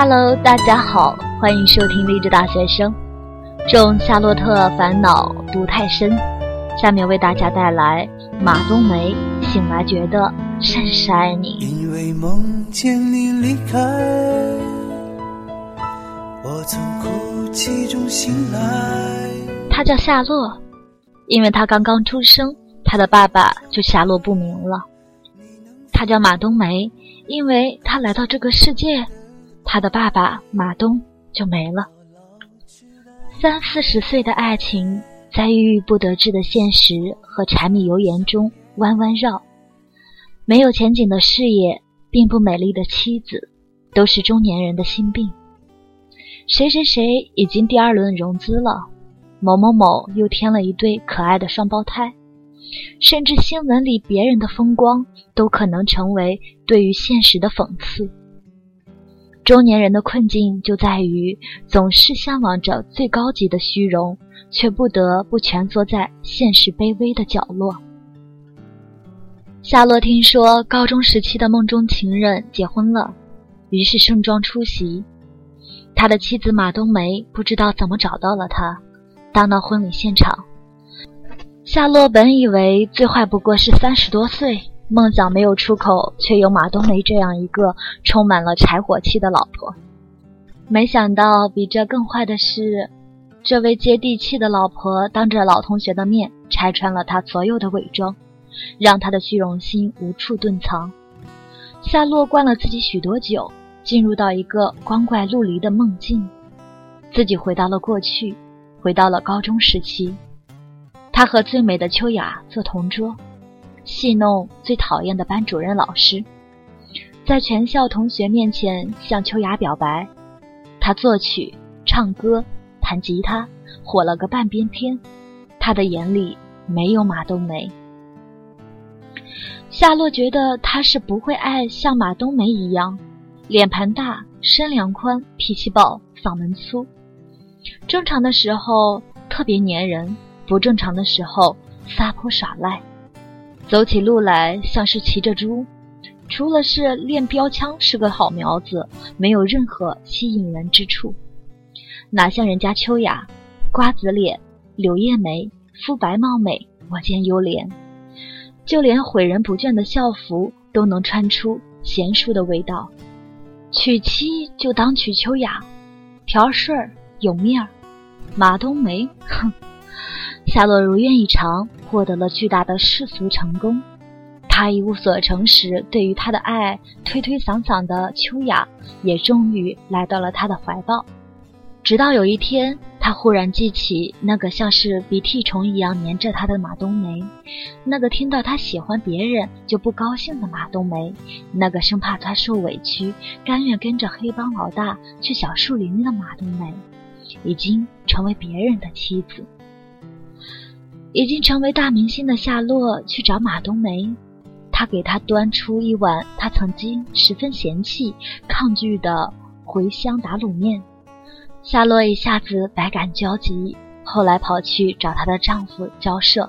Hello，大家好，欢迎收听励志大学生。种夏洛特烦恼毒太深，下面为大家带来马冬梅醒来觉得甚是爱你。因为梦见你离开，我从哭泣中醒来。他叫夏洛，因为他刚刚出生，他的爸爸就下落不明了。他叫马冬梅，因为他来到这个世界。他的爸爸马东就没了。三四十岁的爱情，在郁郁不得志的现实和柴米油盐中弯弯绕。没有前景的事业，并不美丽的妻子，都是中年人的心病。谁谁谁已经第二轮融资了，某某某又添了一对可爱的双胞胎，甚至新闻里别人的风光，都可能成为对于现实的讽刺。中年人的困境就在于总是向往着最高级的虚荣，却不得不蜷缩在现实卑微的角落。夏洛听说高中时期的梦中情人结婚了，于是盛装出席。他的妻子马冬梅不知道怎么找到了他，当到婚礼现场。夏洛本以为最坏不过是三十多岁。梦想没有出口，却有马冬梅这样一个充满了柴火气的老婆。没想到比这更坏的是，这位接地气的老婆当着老同学的面拆穿了他所有的伪装，让他的虚荣心无处遁藏。夏洛灌了自己许多酒，进入到一个光怪陆离的梦境，自己回到了过去，回到了高中时期。他和最美的秋雅做同桌。戏弄最讨厌的班主任老师，在全校同学面前向秋雅表白。他作曲、唱歌、弹吉他，火了个半边天。他的眼里没有马冬梅。夏洛觉得他是不会爱像马冬梅一样，脸盘大、身量宽、脾气暴、嗓门粗。正常的时候特别粘人，不正常的时候撒泼耍赖。走起路来像是骑着猪，除了是练标枪是个好苗子，没有任何吸引人之处。哪像人家秋雅，瓜子脸、柳叶眉、肤白貌美，我见犹怜。就连毁人不倦的校服都能穿出娴淑的味道。娶妻就当娶秋雅，朴顺儿有面儿，马冬梅，哼。夏洛如愿以偿，获得了巨大的世俗成功。他一无所成时，对于他的爱推推搡搡的秋雅，也终于来到了他的怀抱。直到有一天，他忽然记起那个像是鼻涕虫一样粘着他的马冬梅，那个听到他喜欢别人就不高兴的马冬梅，那个生怕他受委屈，甘愿跟着黑帮老大去小树林的马冬梅，已经成为别人的妻子。已经成为大明星的夏洛去找马冬梅，他给他端出一碗他曾经十分嫌弃、抗拒的茴香打卤面。夏洛一下子百感交集，后来跑去找她的丈夫交涉：“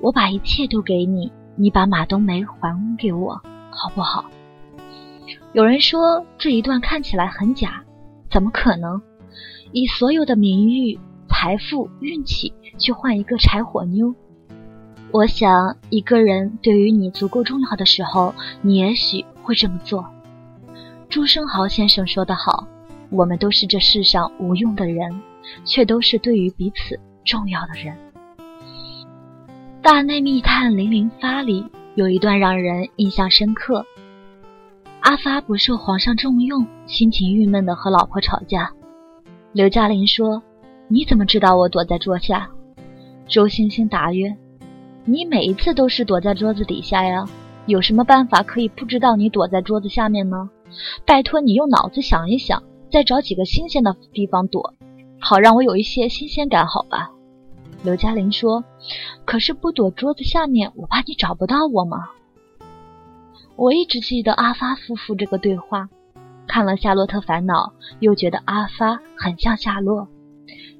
我把一切都给你，你把马冬梅还给我，好不好？”有人说这一段看起来很假，怎么可能？以所有的名誉。财富、运气，去换一个柴火妞。我想，一个人对于你足够重要的时候，你也许会这么做。朱生豪先生说得好：“我们都是这世上无用的人，却都是对于彼此重要的人。”《大内密探零零发》里有一段让人印象深刻：阿发不受皇上重用，心情郁闷的和老婆吵架。刘嘉玲说。你怎么知道我躲在桌下？周星星答曰：“你每一次都是躲在桌子底下呀，有什么办法可以不知道你躲在桌子下面呢？拜托你用脑子想一想，再找几个新鲜的地方躲，好让我有一些新鲜感，好吧？”刘嘉玲说：“可是不躲桌子下面，我怕你找不到我嘛。”我一直记得阿发夫妇这个对话，看了《夏洛特烦恼》，又觉得阿发很像夏洛。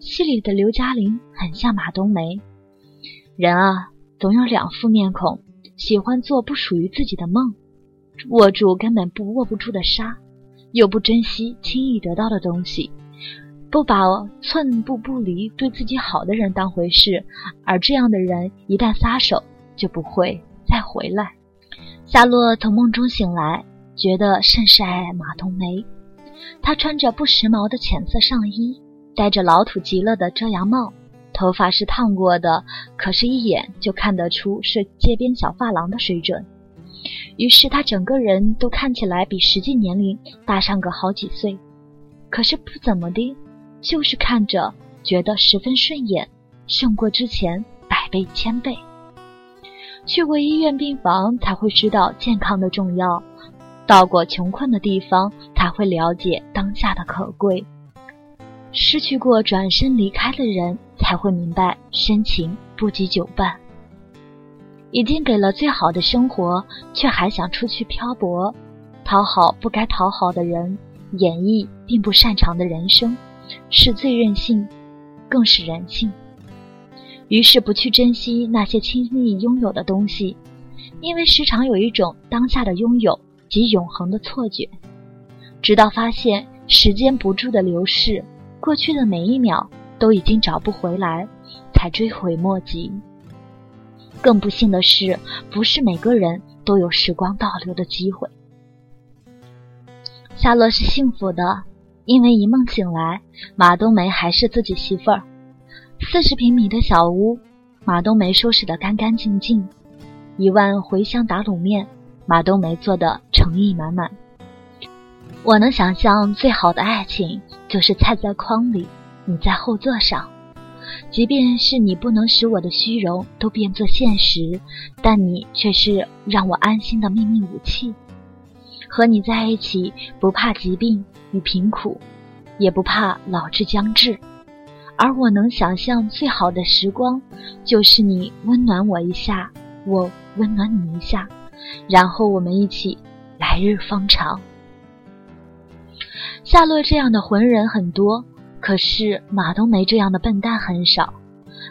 戏里的刘嘉玲很像马冬梅。人啊，总有两副面孔，喜欢做不属于自己的梦，握住根本不握不住的沙，又不珍惜轻易得到的东西，不把寸步不离对自己好的人当回事，而这样的人一旦撒手，就不会再回来。夏洛从梦中醒来，觉得甚是爱马冬梅。她穿着不时髦的浅色上衣，戴着老土极了的遮阳帽，头发是烫过的，可是，一眼就看得出是街边小发廊的水准。于是他整个人都看起来比实际年龄大上个好几岁，可是不怎么的，就是看着觉得十分顺眼，胜过之前百倍千倍。去过医院病房才会知道健康的重要，到过穷困的地方才会了解当下的可贵，失去过转身离开的人才会明白深情不及久伴。已经给了最好的生活，却还想出去漂泊，讨好不该讨好的人，演绎并不擅长的人生，是最任性，更是人性。于是不去珍惜那些轻易拥有的东西，因为时常有一种当下的拥有及永恒的错觉，直到发现时间不住的流逝，过去的每一秒都已经找不回来，才追悔莫及。更不幸的是，不是每个人都有时光倒流的机会。夏洛是幸福的，因为一梦醒来，马冬梅还是自己媳妇儿。四十平米的小屋，马冬梅收拾得干干净净。一碗茴香打卤面，马冬梅做的诚意满满。我能想象最好的爱情，就是菜在筐里，你在后座上。即便是你不能使我的虚荣都变作现实，但你却是让我安心的秘密武器。和你在一起，不怕疾病与贫苦，也不怕老之将至。而我能想象最好的时光，就是你温暖我一下，我温暖你一下，然后我们一起来日方长。夏洛这样的浑人很多。可是马冬梅这样的笨蛋很少，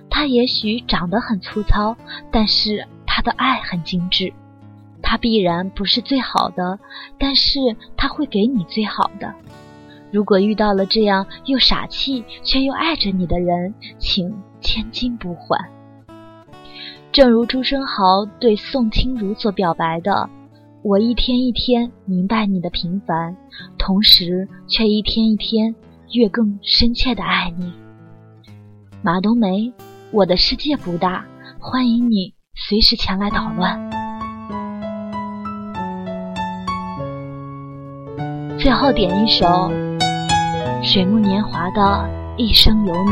她也许长得很粗糙，但是她的爱很精致。她必然不是最好的，但是她会给你最好的。如果遇到了这样又傻气却又爱着你的人，请千金不换。正如朱生豪对宋清如所表白的：“我一天一天明白你的平凡，同时却一天一天。”越更深切的爱你，马冬梅，我的世界不大，欢迎你随时前来捣乱。最后点一首水木年华的《一生有你》，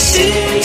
see